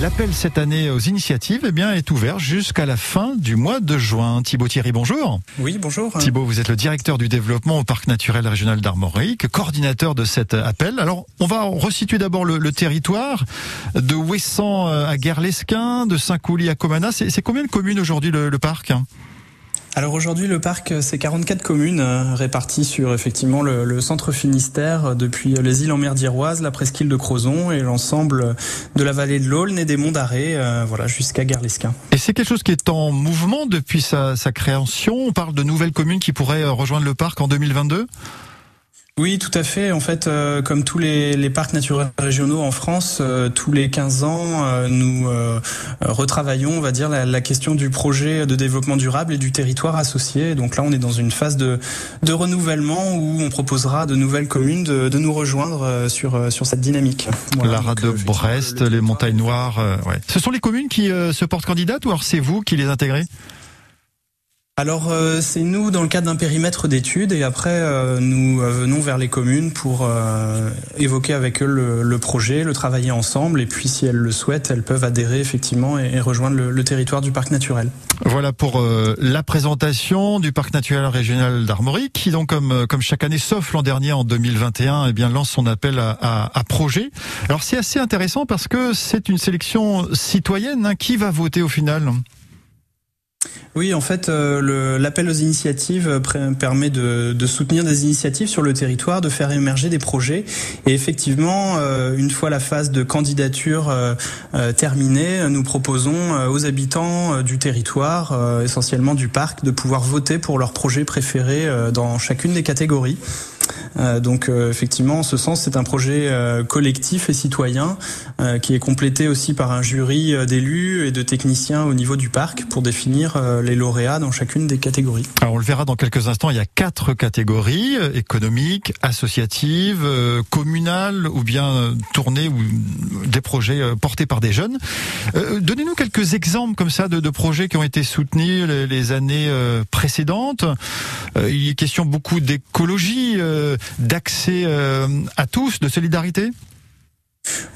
l'appel cette année aux initiatives eh bien, est ouvert jusqu'à la fin du mois de juin. Thibaut Thierry, bonjour. Oui, bonjour. Thibaut, vous êtes le directeur du développement au Parc naturel régional d'Armorique, coordinateur de cet appel. Alors, on va resituer d'abord le, le, territoire de Ouessant à Guerlesquin, de Saint-Couly à Comana. C'est combien de communes aujourd'hui le, le parc alors aujourd'hui, le parc, c'est 44 communes euh, réparties sur effectivement le, centre Finistère, euh, depuis les îles en mer d'Iroise, la presqu'île de Crozon et l'ensemble de la vallée de l'Aulne et des monts d'Arrée, euh, voilà, jusqu'à Garlesquin. Et c'est quelque chose qui est en mouvement depuis sa, sa création. On parle de nouvelles communes qui pourraient rejoindre le parc en 2022 oui, tout à fait. En fait, euh, comme tous les, les, parcs naturels régionaux en France, euh, tous les 15 ans, euh, nous retravaillons, on va dire, la, la, question du projet de développement durable et du territoire associé. Donc là, on est dans une phase de, de renouvellement où on proposera de nouvelles communes de, de nous rejoindre sur, sur cette dynamique. Voilà, la rade de Brest, les Montagnes Noires. Ouais. Ce sont les communes qui se portent candidates ou alors c'est vous qui les intégrez? Alors euh, c'est nous dans le cadre d'un périmètre d'études et après euh, nous euh, venons vers les communes pour évoquer avec eux le, projet, le travailler ensemble et puis si elles le souhaitent, elles peuvent adhérer effectivement et, rejoindre le, territoire du parc naturel. Voilà pour la présentation du parc naturel régional d'Armorique qui donc comme chaque année sauf l'an dernier en 2021 eh bien lance son appel à projet. Alors c'est assez intéressant parce que c'est une sélection citoyenne hein. qui va voter au final? Oui, en fait, euh, l'appel aux initiatives permet de, soutenir des initiatives sur le territoire, de faire émerger des projets. Et effectivement, euh, une fois la phase de candidature euh, euh terminée, nous proposons euh, aux habitants du territoire, essentiellement du parc, de pouvoir voter pour leur projet préféré dans chacune des catégories. Euh, donc euh, effectivement, en ce sens, c'est un projet euh, collectif et citoyen qui est complété aussi par un jury d'élus et de techniciens au niveau du parc pour définir les lauréats dans chacune des catégories. Alors on le verra dans quelques instants, il y a quatre catégories économiques, associatives, communales ou bien tournées ou des projets portés par des jeunes. Donnez-nous quelques exemples comme ça de, de, projets qui ont été soutenus les, les années précédentes. Il est question beaucoup d'écologie d'accès euh, à tous, de solidarité?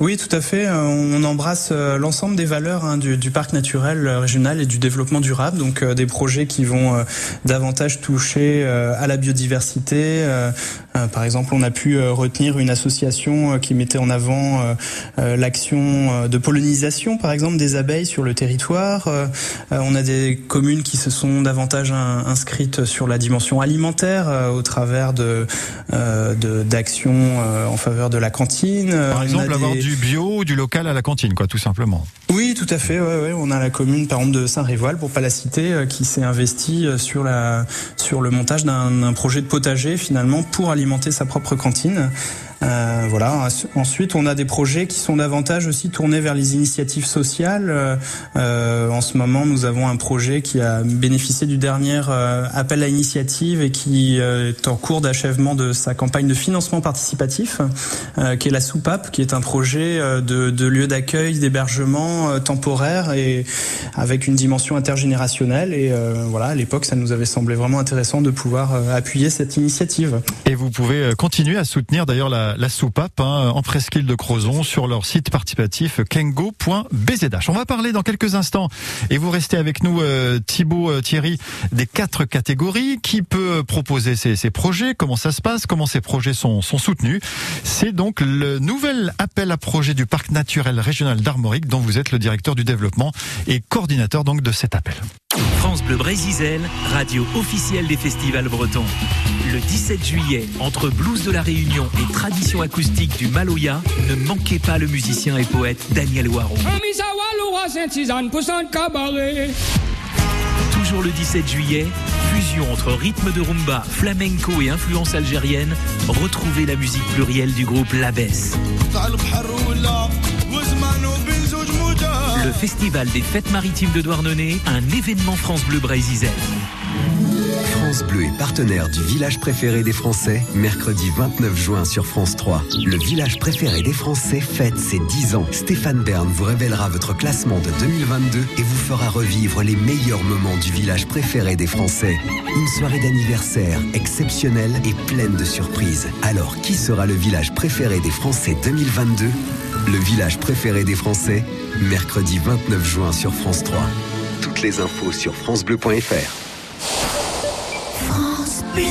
Oui, tout à fait. Euh, on embrasse euh, l'ensemble des valeurs hein, du, du, parc naturel régional et du développement durable. Donc euh, des projets qui vont euh, davantage toucher euh, à la biodiversité. par exemple, on a pu retenir une association qui mettait en avant l'action de pollinisation, par exemple, des abeilles sur le territoire. on a des communes qui se sont davantage inscrites sur la dimension alimentaire au travers de d'actions en faveur de la cantine. Par exemple, du bio, du local à la cantine, quoi, tout simplement. Oui, tout à fait. Ouais, ouais. On a la commune, par exemple, de Saint-Révoil, pour pas la citer, euh, qui s'est investie euh, sur la sur le montage d'un projet de potager finalement pour alimenter sa propre cantine. Euh, voilà. Ensuite, on a des projets qui sont davantage aussi tournés vers les initiatives sociales. En ce moment, nous avons un projet qui a bénéficié du dernier appel à initiative et qui est en cours d'achèvement de sa campagne de financement participatif, qui est la soupape, qui est un projet de lieu d'accueil, d'hébergement temporaire et avec une dimension intergénérationnelle. Et voilà, à l'époque, ça nous avait semblé vraiment intéressant de pouvoir appuyer cette initiative. Et vous pouvez continuer à soutenir d'ailleurs la soupape hein, en presqu'île de Crozon sur leur site participatif kengo.bzh. On va parler dans quelques instants et vous restez avec nous euh, Thibaut euh, Thierry des quatre catégories qui peut proposer ces, ces, projets, comment ça se passe, comment ces projets sont, sont soutenus? C'est donc le nouvel appel à projet du parc naturel régional d'Armorique dont vous êtes le directeur du développement et coordinateur donc de cet appel. France Bleu Brésil, radio officielle des festivals bretons. Le 17 juillet, entre blues de la Réunion et tradition acoustique du Maloya, ne manquez pas le musicien et poète Daniel Waron. Toujours le 17 juillet, fusion entre rythme de rumba, flamenco et influence algérienne, retrouvez la musique plurielle du groupe Labès. Le Festival des Fêtes Maritimes de Douarnenez, un événement France Bleu Brésil. France Bleu est partenaire du village préféré des Français, mercredi 29 juin sur France 3. Le village préféré des Français fête ses 10 ans. Stéphane Bern vous révélera votre classement de 2022 et vous fera revivre les meilleurs moments du village préféré des Français. Une soirée d'anniversaire exceptionnelle et pleine de surprises. Alors, qui sera le village préféré des Français 2022 le village préféré des Français, mercredi 29 juin sur France 3. Toutes les infos sur francebleu.fr. France Bleu.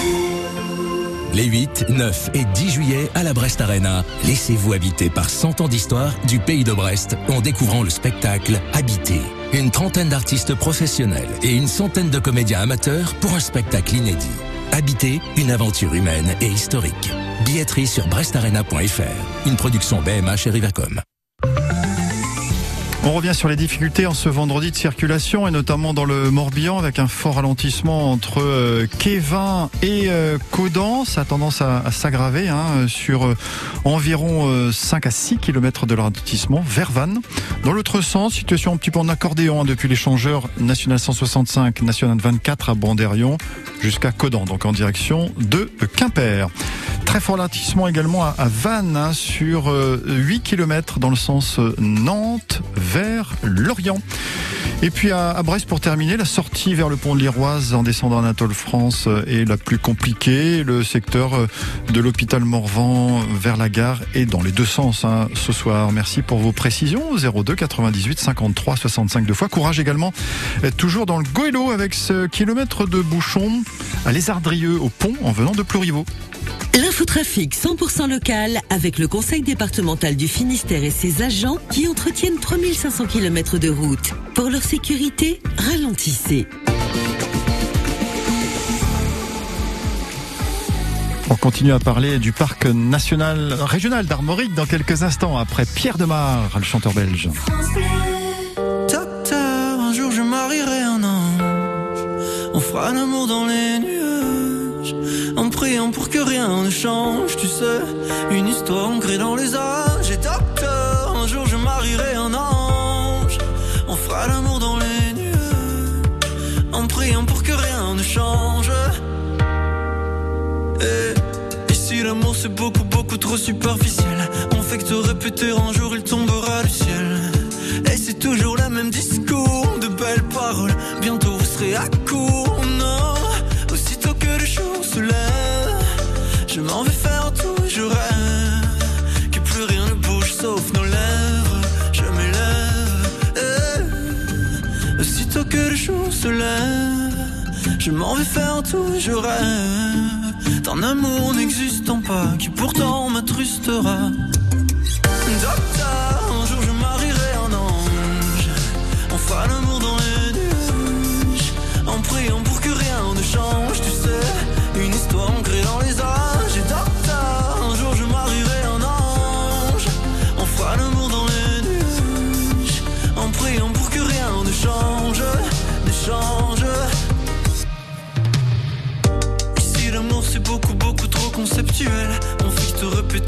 Les 8, 9 et 10 juillet à la Brest Arena, laissez-vous habiter par 100 ans d'histoire du pays de Brest en découvrant le spectacle Habiter. Une trentaine d'artistes professionnels et une centaine de comédiens amateurs pour un spectacle inédit. Habiter, une aventure humaine et historique. Billetterie sur brestarena.fr. Une production BMH et Rivacom. On revient sur les difficultés en ce vendredi de circulation et notamment dans le Morbihan avec un fort ralentissement entre euh, Kévin et euh, Codan. Ça a tendance à, s'aggraver hein, sur euh, environ 5 à 6 km de ralentissement vers Vannes. Dans l'autre sens, situation un petit peu en accordéon hein, depuis l'échangeur national 165, national 24 à Banderion jusqu'à Codan, donc en direction de Quimper. Très fort ralentissement également à, Vannes hein, sur 8 km dans le sens Nantes vers Lorient. Et puis à, Brest pour terminer, la sortie vers le pont de l'Iroise en descendant Anatole France est la plus compliquée. Le secteur euh, de l'hôpital Morvan vers la gare est dans les deux sens hein, ce soir. Merci pour vos précisions. 02 98 53 65 deux fois. Courage également euh, toujours dans le Goëlo avec ce kilomètre de bouchon à Lézardrieux au pont en venant de Pluriveau. L'infotrafic 100% local avec le conseil départemental du Finistère et ses agents qui entretiennent 3500 km de route. Pour leur sécurité, ralentissez. On continue à parler du parc national régional d'Armorique dans quelques instants après Pierre Demar, le chanteur belge. Docteur, un jour je marierai un ange. On fera l'amour dans les en priant pour que rien ne change, tu sais. Une histoire ancrée dans les âges. Et docteur, un jour je marierai un ange. On fera l'amour dans les nuages. En priant pour que rien ne change. Et, si l'amour c'est beaucoup, beaucoup trop superficiel, on fait que te répéter un jour il tombera Je m'en vais faire tout, je rêve d'un amour n'existant pas qui pourtant m'attrustera.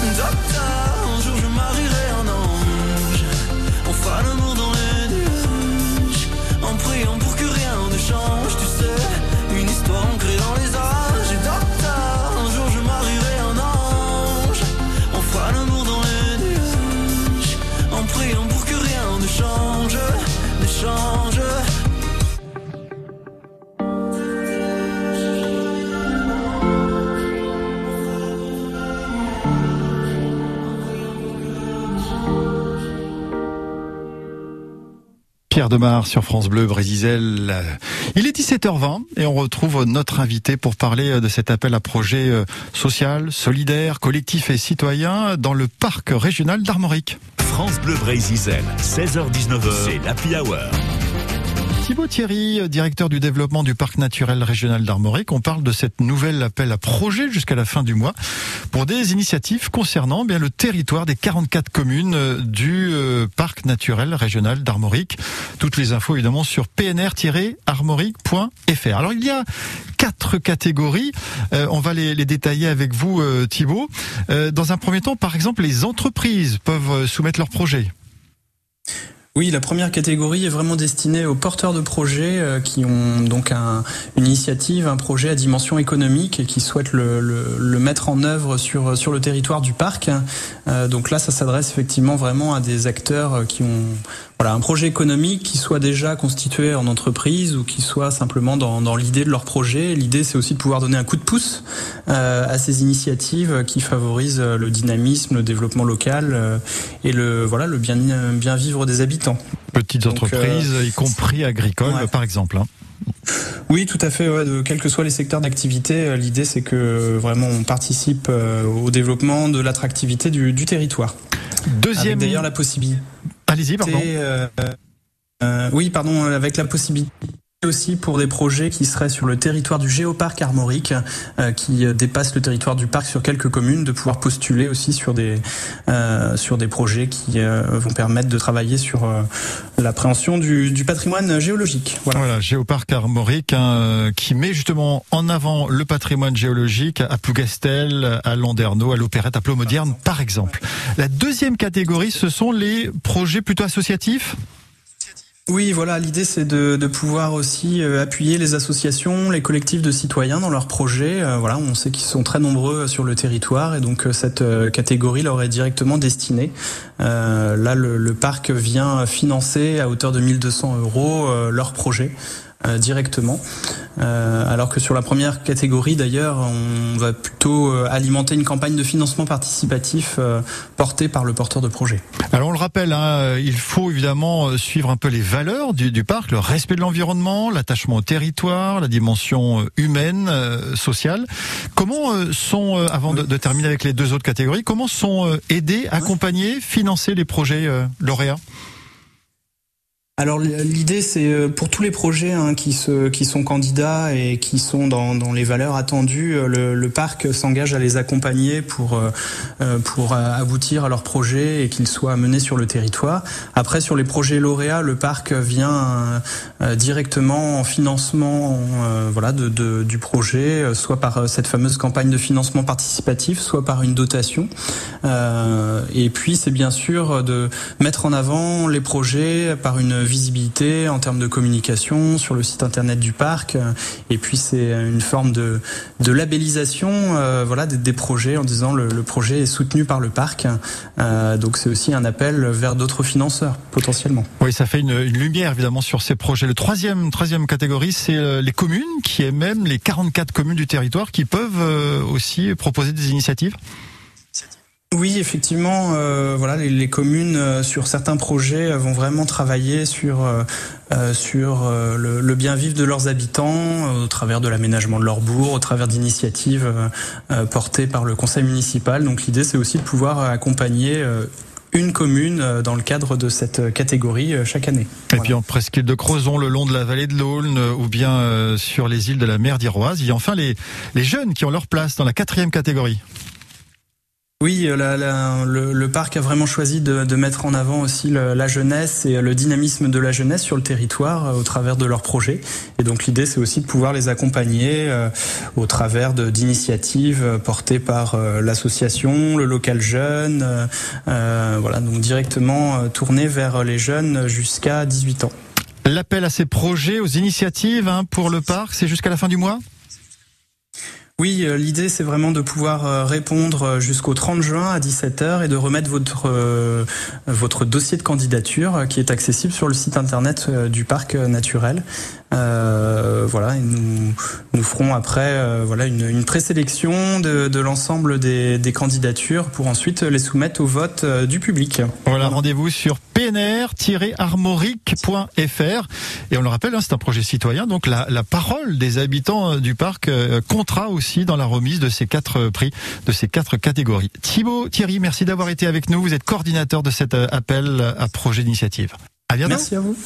Docteur, Pierre Demar sur France Bleu Brésisel. Il est 17h20 et on retrouve notre invité pour parler de cet appel à projet euh, social, solidaire, collectif et citoyen dans le parc régional d'Armorique. France Bleu Brésisel, 16h-19h, c'est l'Happy Hour. Thibaut Thierry, directeur du développement du parc naturel régional d'Armorique. On parle de cette nouvelle appel à projet jusqu'à la fin du mois pour des initiatives concernant bien le territoire des 44 communes euh, du euh, parc naturel régional d'Armorique. Toutes les infos évidemment sur pnr-armorique.fr. Alors il y a quatre catégories. Euh, on va les, détailler avec vous, Thibaut. dans un premier temps, par exemple, les entreprises peuvent soumettre leurs projets. Oui, la première catégorie est vraiment destinée aux porteurs de projets euh, qui ont donc un, une initiative, un projet à dimension économique et qui souhaitent le, mettre en œuvre sur, sur le territoire du parc. Euh, donc là, ça s'adresse effectivement vraiment à des acteurs qui ont voilà, un projet économique qui soit déjà constitué en entreprise ou qui soit simplement dans, dans l'idée de leur projet. L'idée, c'est aussi de pouvoir donner un coup de pouce euh, à ces initiatives qui favorisent le dynamisme, le développement local euh, et le voilà le bien bien vivre des habitants. Petites Donc, entreprises, euh, y compris agricoles, ouais. par exemple. Hein. Oui, tout à fait. Ouais, de, quels que soient les secteurs d'activité, euh, l'idée c'est que vraiment on participe euh, au développement de l'attractivité du, du, territoire. Deuxième. D'ailleurs la possibilité. Allez-y, pardon. Euh, euh, oui, pardon, avec la possibilité aussi pour des projets qui seraient sur le territoire du géoparc armorique, euh, qui dépassent le territoire du parc sur quelques communes, de pouvoir postuler aussi sur des euh, sur des projets qui euh, vont permettre de travailler sur euh, l'appréhension du, du, patrimoine géologique. Voilà, voilà géoparc armorique hein, qui met justement en avant le patrimoine géologique à Plougastel, à Landerneau, à l'Opérette, à Plomodierne, par exemple. La deuxième catégorie, ce sont les projets plutôt associatifs? Oui, voilà, l'idée c'est de, pouvoir aussi euh, appuyer les associations, les collectifs de citoyens dans leurs projets. Euh, voilà, on sait qu'ils sont très nombreux sur le territoire et donc euh, cette catégorie leur est directement destinée. Euh, là, le, parc vient financer à hauteur de 1200 euros leurs projets. Euh, directement. Euh, alors que sur la première catégorie, d'ailleurs, on va plutôt euh, alimenter une campagne de financement participatif euh, portée par le porteur de projet. Alors on le rappelle, hein, il faut évidemment suivre un peu les valeurs du, du parc, le respect de l'environnement, l'attachement au territoire, la dimension humaine, euh, sociale. Comment sont, avant de, de, terminer avec les deux autres catégories, comment sont aidés, accompagnés, financés les projets lauréats? Alors l'idée c'est pour tous les projets hein, qui, sont candidats et qui sont dans, les valeurs attendues, le, le parc s'engage à les accompagner pour, euh, pour aboutir à leurs projets et qu'ils soient menés sur le territoire. Après sur les projets lauréats, le parc vient euh, directement en financement euh, voilà, de, du projet, soit par cette fameuse campagne de financement participatif, soit par une dotation. et puis c'est bien sûr de mettre en avant les projets par une visibilité en termes de communication sur le site internet du parc. Et puis c'est une forme de, de labellisation euh, voilà, des, projets en disant le, projet est soutenu par le parc. Euh, donc c'est aussi un appel vers d'autres financeurs potentiellement. Oui, ça fait une, une, lumière évidemment sur ces projets. Le troisième, troisième catégorie, c'est euh, les communes qui est même les 44 communes du territoire qui peuvent aussi proposer des initiatives. Oui, effectivement, euh, voilà, les, les communes euh, sur certains projets vont vraiment travailler sur euh, sur euh, le, le, bien vivre de leurs habitants euh, au travers de l'aménagement de leur bourg, au travers d'initiatives portées par le conseil municipal. Donc l'idée, c'est aussi de pouvoir accompagner une commune dans le cadre de cette catégorie chaque année. Et voilà. puis en presqu'île de Crozon, le long de la vallée de l'Aulne ou bien euh, sur les îles de la mer d'Iroise, il y a enfin les, les jeunes qui ont leur place dans la quatrième catégorie. Oui, la, le, parc a vraiment choisi de, mettre en avant aussi la jeunesse et le dynamisme de la jeunesse sur le territoire euh, au travers de leurs projets. Et donc l'idée, c'est aussi de pouvoir les accompagner euh, au travers d'initiatives euh, portées par euh, l'association, le local jeune, euh, voilà, donc directement tourné vers les jeunes jusqu'à 18 ans. L'appel à ces projets, aux initiatives hein, pour le parc, c'est jusqu'à la fin du mois? Oui, euh, l'idée c'est vraiment de pouvoir euh, répondre euh, jusqu'au 30 juin à 17h et de remettre votre votre dossier de candidature qui est accessible sur le site internet du parc naturel. Euh, voilà, et nous nous ferons après euh, voilà une, une présélection de, de l'ensemble des, des, candidatures pour ensuite les soumettre au vote euh, du public. Voilà, rendez-vous sur pnr-armorique.fr et on le rappelle, hein, c'est un projet citoyen, donc la, la, parole des habitants du parc comptera aussi dans la remise de ces quatre prix, de ces quatre catégories. Thibaut Thierry, merci d'avoir été avec nous. Vous êtes coordinateur de cet appel à projet d'initiative. À bientôt. Merci à vous.